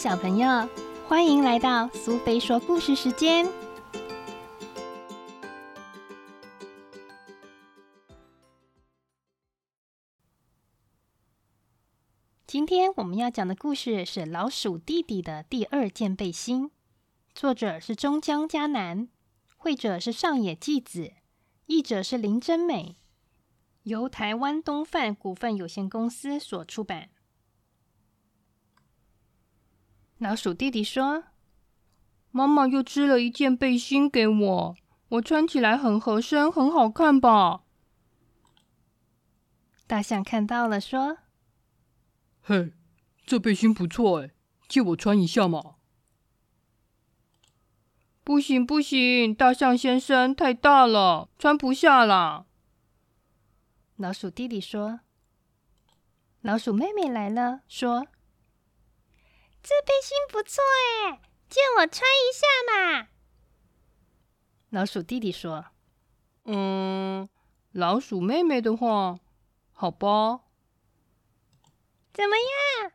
小朋友，欢迎来到苏菲说故事时间。今天我们要讲的故事是《老鼠弟弟的第二件背心》，作者是中江嘉南，绘者是上野纪子，译者是林真美，由台湾东贩股份有限公司所出版。老鼠弟弟说：“妈妈又织了一件背心给我，我穿起来很合身，很好看吧？”大象看到了，说：“嘿，这背心不错哎，借我穿一下嘛。”“不行不行，大象先生太大了，穿不下啦。”老鼠弟弟说。老鼠妹妹来了，说。这背心不错哎，借我穿一下嘛。老鼠弟弟说：“嗯，老鼠妹妹的话，好吧。怎么样？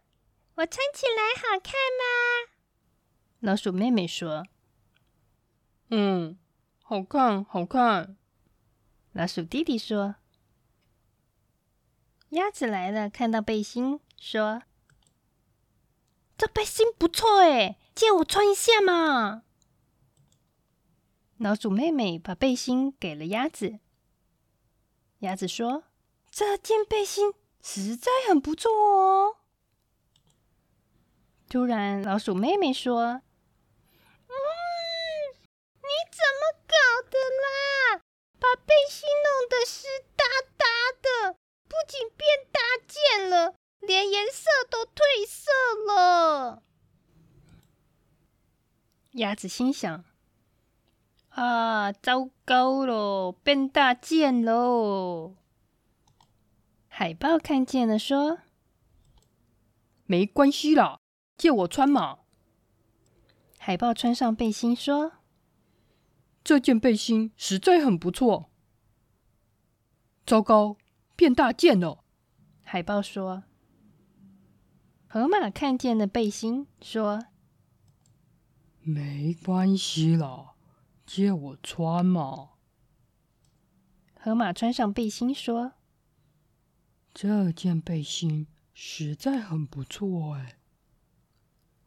我穿起来好看吗？”老鼠妹妹说：“嗯，好看，好看。”老鼠弟弟说：“鸭子来了，看到背心，说。”这背心不错哎，借我穿一下嘛。老鼠妹妹把背心给了鸭子。鸭子说：“这件背心实在很不错哦。”突然，老鼠妹妹说：“嗯，你怎么搞的啦？把背心弄得湿哒哒的，不仅变大件了。”连颜色都褪色了。鸭子心想：“啊，糟糕了，变大件喽！”海豹看见了，说：“没关系啦，借我穿嘛。”海豹穿上背心，说：“这件背心实在很不错。”糟糕，变大件了。海豹说。河马看见了背心，说：“没关系啦，借我穿嘛。”河马穿上背心，说：“这件背心实在很不错哎。”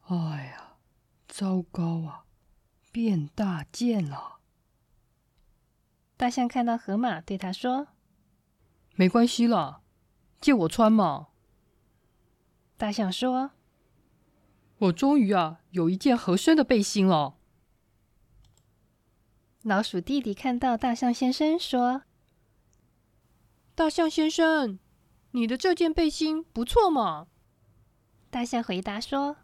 哎呀，糟糕啊，变大件了。大象看到河马，对他说：“没关系啦，借我穿嘛。”大象说：“我终于啊，有一件合身的背心了。”老鼠弟弟看到大象先生说：“大象先生，你的这件背心不错嘛？”大象回答说：“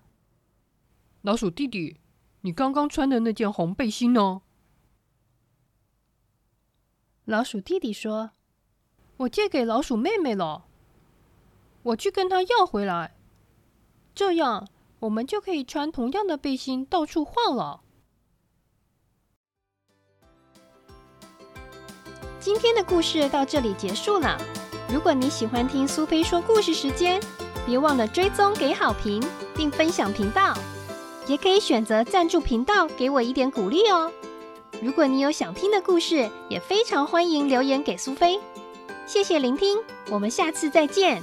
老鼠弟弟，你刚刚穿的那件红背心呢？”老鼠弟弟说：“我借给老鼠妹妹了，我去跟她要回来。”这样，我们就可以穿同样的背心到处晃了。今天的故事到这里结束了。如果你喜欢听苏菲说故事时间，别忘了追踪、给好评，并分享频道。也可以选择赞助频道，给我一点鼓励哦。如果你有想听的故事，也非常欢迎留言给苏菲。谢谢聆听，我们下次再见。